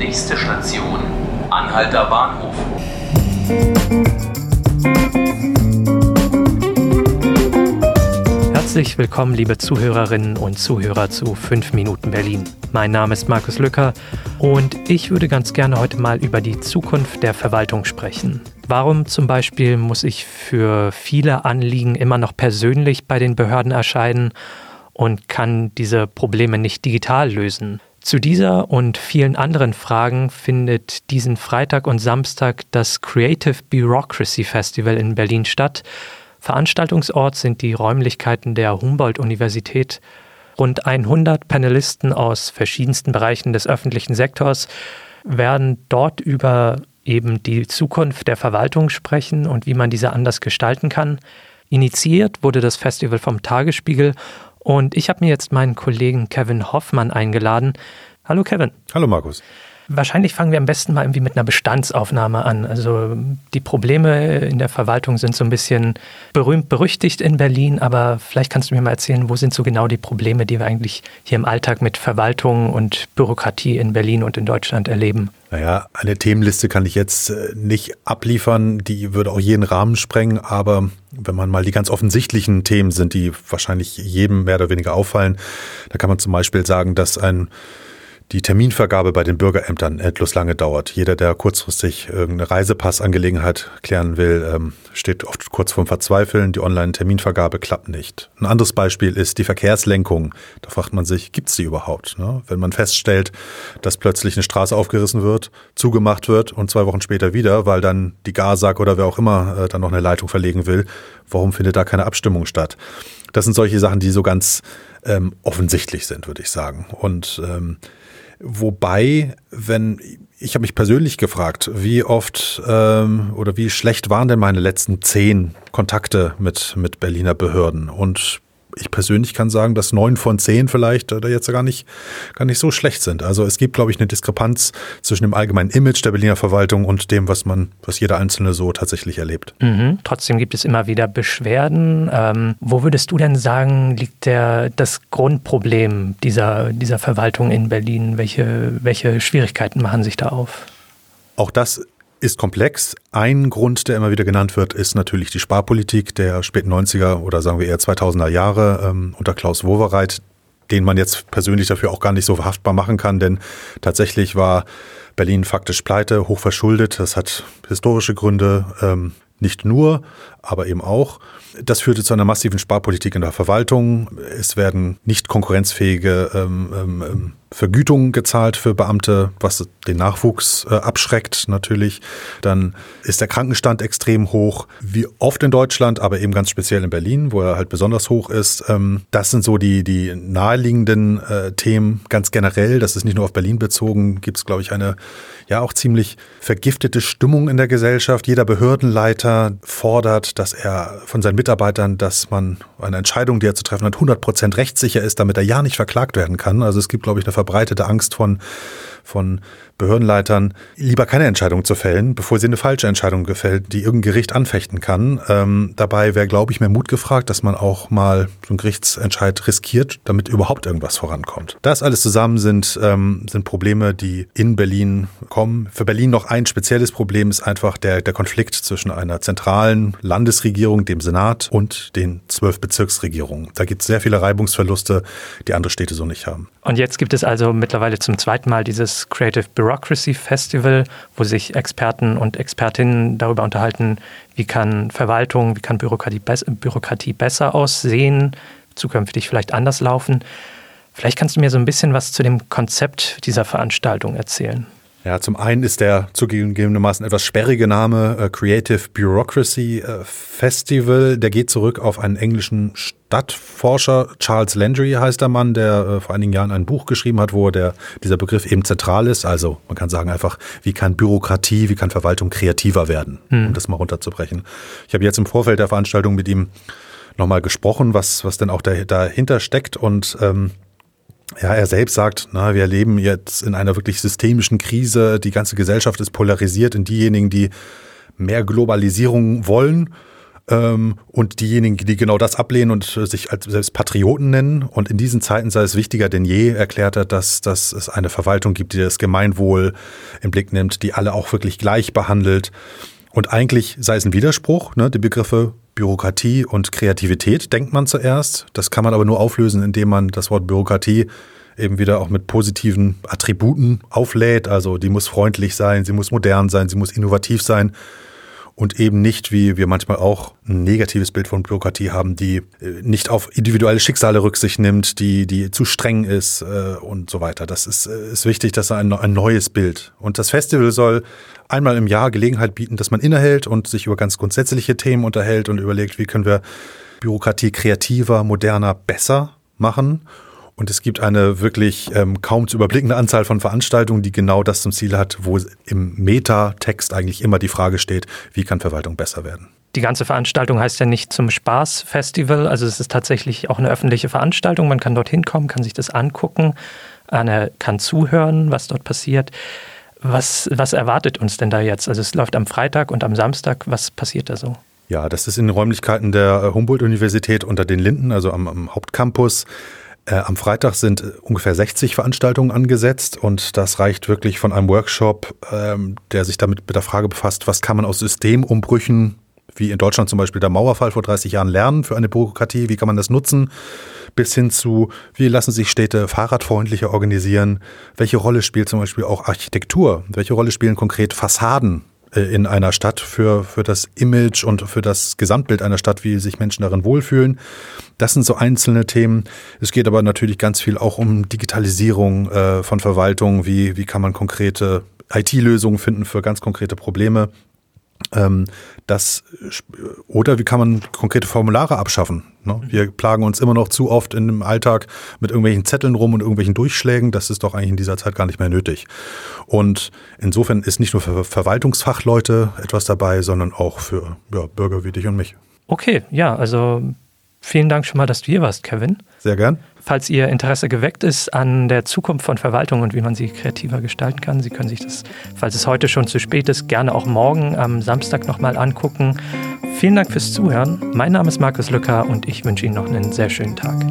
Nächste Station, Anhalter Bahnhof. Herzlich willkommen, liebe Zuhörerinnen und Zuhörer zu 5 Minuten Berlin. Mein Name ist Markus Lücker und ich würde ganz gerne heute mal über die Zukunft der Verwaltung sprechen. Warum zum Beispiel muss ich für viele Anliegen immer noch persönlich bei den Behörden erscheinen und kann diese Probleme nicht digital lösen? Zu dieser und vielen anderen Fragen findet diesen Freitag und Samstag das Creative Bureaucracy Festival in Berlin statt. Veranstaltungsort sind die Räumlichkeiten der Humboldt-Universität. Rund 100 Panelisten aus verschiedensten Bereichen des öffentlichen Sektors werden dort über eben die Zukunft der Verwaltung sprechen und wie man diese anders gestalten kann. Initiiert wurde das Festival vom Tagesspiegel und ich habe mir jetzt meinen Kollegen Kevin Hoffmann eingeladen. Hallo Kevin. Hallo Markus. Wahrscheinlich fangen wir am besten mal irgendwie mit einer Bestandsaufnahme an. Also die Probleme in der Verwaltung sind so ein bisschen berühmt berüchtigt in Berlin, aber vielleicht kannst du mir mal erzählen, wo sind so genau die Probleme, die wir eigentlich hier im Alltag mit Verwaltung und Bürokratie in Berlin und in Deutschland erleben? Naja, eine Themenliste kann ich jetzt äh, nicht abliefern, die würde auch jeden Rahmen sprengen, aber wenn man mal die ganz offensichtlichen Themen sind, die wahrscheinlich jedem mehr oder weniger auffallen, da kann man zum Beispiel sagen, dass ein die Terminvergabe bei den Bürgerämtern endlos lange dauert. Jeder, der kurzfristig irgendeine Reisepassangelegenheit klären will, ähm, steht oft kurz vorm Verzweifeln. Die Online-Terminvergabe klappt nicht. Ein anderes Beispiel ist die Verkehrslenkung. Da fragt man sich, gibt es die überhaupt? Ne? Wenn man feststellt, dass plötzlich eine Straße aufgerissen wird, zugemacht wird und zwei Wochen später wieder, weil dann die Gasak oder wer auch immer äh, dann noch eine Leitung verlegen will, warum findet da keine Abstimmung statt? Das sind solche Sachen, die so ganz ähm, offensichtlich sind, würde ich sagen. Und ähm, Wobei, wenn ich habe mich persönlich gefragt, wie oft ähm, oder wie schlecht waren denn meine letzten zehn Kontakte mit, mit Berliner Behörden? Und ich persönlich kann sagen, dass neun von zehn vielleicht da jetzt gar nicht, gar nicht so schlecht sind. Also es gibt, glaube ich, eine Diskrepanz zwischen dem allgemeinen Image der Berliner Verwaltung und dem, was man, was jeder Einzelne so tatsächlich erlebt. Mhm. Trotzdem gibt es immer wieder Beschwerden. Ähm, wo würdest du denn sagen, liegt der, das Grundproblem dieser, dieser Verwaltung in Berlin? Welche, welche Schwierigkeiten machen sich da auf? Auch das ist komplex. Ein Grund, der immer wieder genannt wird, ist natürlich die Sparpolitik der späten 90er oder sagen wir eher 2000er Jahre ähm, unter Klaus Wowereit, den man jetzt persönlich dafür auch gar nicht so verhaftbar machen kann, denn tatsächlich war Berlin faktisch pleite, hochverschuldet. Das hat historische Gründe, ähm, nicht nur, aber eben auch. Das führte zu einer massiven Sparpolitik in der Verwaltung. Es werden nicht konkurrenzfähige ähm, ähm, ähm Vergütung gezahlt für Beamte, was den Nachwuchs äh, abschreckt natürlich. Dann ist der Krankenstand extrem hoch, wie oft in Deutschland, aber eben ganz speziell in Berlin, wo er halt besonders hoch ist. Ähm, das sind so die, die naheliegenden äh, Themen. Ganz generell, das ist nicht nur auf Berlin bezogen, gibt es, glaube ich, eine ja auch ziemlich vergiftete Stimmung in der Gesellschaft. Jeder Behördenleiter fordert, dass er von seinen Mitarbeitern, dass man eine Entscheidung, die er zu treffen hat, 100 Prozent rechtssicher ist, damit er ja nicht verklagt werden kann. Also es gibt, glaube ich, eine verbreitete Angst von, von Behördenleitern, lieber keine Entscheidung zu fällen, bevor sie eine falsche Entscheidung gefällt, die irgendein Gericht anfechten kann. Ähm, dabei wäre, glaube ich, mehr Mut gefragt, dass man auch mal so einen Gerichtsentscheid riskiert, damit überhaupt irgendwas vorankommt. Das alles zusammen sind, ähm, sind Probleme, die in Berlin kommen. Für Berlin noch ein spezielles Problem ist einfach der, der Konflikt zwischen einer zentralen Landesregierung, dem Senat und den zwölf Bezirksregierungen. Da gibt es sehr viele Reibungsverluste, die andere Städte so nicht haben. Und jetzt gibt es also mittlerweile zum zweiten Mal dieses Creative Bureaucracy Festival, wo sich Experten und Expertinnen darüber unterhalten, wie kann Verwaltung, wie kann Bürokratie, Bürokratie besser aussehen, zukünftig vielleicht anders laufen. Vielleicht kannst du mir so ein bisschen was zu dem Konzept dieser Veranstaltung erzählen. Ja, zum einen ist der zugegebenermaßen etwas sperrige Name äh, Creative Bureaucracy äh, Festival. Der geht zurück auf einen englischen Stadtforscher, Charles Landry heißt der Mann, der äh, vor einigen Jahren ein Buch geschrieben hat, wo der, dieser Begriff eben zentral ist. Also man kann sagen einfach, wie kann Bürokratie, wie kann Verwaltung kreativer werden, hm. um das mal runterzubrechen. Ich habe jetzt im Vorfeld der Veranstaltung mit ihm nochmal gesprochen, was, was denn auch dahinter steckt und ähm, ja, er selbst sagt, na, wir leben jetzt in einer wirklich systemischen Krise. Die ganze Gesellschaft ist polarisiert in diejenigen, die mehr Globalisierung wollen Ähm, und diejenigen, die genau das ablehnen und sich als selbst Patrioten nennen. Und in diesen Zeiten sei es wichtiger denn je, erklärt er, dass, dass es eine Verwaltung gibt, die das Gemeinwohl im Blick nimmt, die alle auch wirklich gleich behandelt. Und eigentlich sei es ein Widerspruch, ne, die Begriffe Bürokratie und Kreativität denkt man zuerst. Das kann man aber nur auflösen, indem man das Wort Bürokratie eben wieder auch mit positiven Attributen auflädt. Also die muss freundlich sein, sie muss modern sein, sie muss innovativ sein und eben nicht, wie wir manchmal auch ein negatives Bild von Bürokratie haben, die äh, nicht auf individuelle Schicksale Rücksicht nimmt, die, die zu streng ist äh, und so weiter. Das ist, äh, ist wichtig, dass ein, ein neues Bild. Und das Festival soll einmal im Jahr Gelegenheit bieten, dass man innehält und sich über ganz grundsätzliche Themen unterhält und überlegt, wie können wir Bürokratie kreativer, moderner, besser machen. Und es gibt eine wirklich ähm, kaum zu überblickende Anzahl von Veranstaltungen, die genau das zum Ziel hat, wo im Metatext eigentlich immer die Frage steht, wie kann Verwaltung besser werden. Die ganze Veranstaltung heißt ja nicht zum Spaß-Festival, also es ist tatsächlich auch eine öffentliche Veranstaltung. Man kann dorthin kommen, kann sich das angucken, kann zuhören, was dort passiert. Was, was erwartet uns denn da jetzt? Also es läuft am Freitag und am Samstag. Was passiert da so? Ja, das ist in den Räumlichkeiten der Humboldt-Universität unter den Linden, also am, am Hauptcampus. Äh, am Freitag sind äh, ungefähr 60 Veranstaltungen angesetzt und das reicht wirklich von einem Workshop, ähm, der sich damit mit der Frage befasst, was kann man aus Systemumbrüchen, wie in Deutschland zum Beispiel der Mauerfall vor 30 Jahren, lernen für eine Bürokratie, wie kann man das nutzen, bis hin zu, wie lassen sich Städte fahrradfreundlicher organisieren, welche Rolle spielt zum Beispiel auch Architektur, welche Rolle spielen konkret Fassaden in einer Stadt für, für das Image und für das Gesamtbild einer Stadt, wie sich Menschen darin wohlfühlen. Das sind so einzelne Themen. Es geht aber natürlich ganz viel auch um Digitalisierung äh, von Verwaltung. Wie, wie kann man konkrete IT-Lösungen finden für ganz konkrete Probleme? Ähm, das, oder wie kann man konkrete Formulare abschaffen? Ne? Wir plagen uns immer noch zu oft in dem Alltag mit irgendwelchen Zetteln rum und irgendwelchen Durchschlägen. Das ist doch eigentlich in dieser Zeit gar nicht mehr nötig. Und insofern ist nicht nur für Verwaltungsfachleute etwas dabei, sondern auch für ja, Bürger wie dich und mich. Okay, ja, also vielen Dank schon mal, dass du hier warst, Kevin. Sehr gern. Falls Ihr Interesse geweckt ist an der Zukunft von Verwaltung und wie man sie kreativer gestalten kann, Sie können sich das, falls es heute schon zu spät ist, gerne auch morgen am Samstag nochmal angucken. Vielen Dank fürs Zuhören. Mein Name ist Markus Lücker und ich wünsche Ihnen noch einen sehr schönen Tag.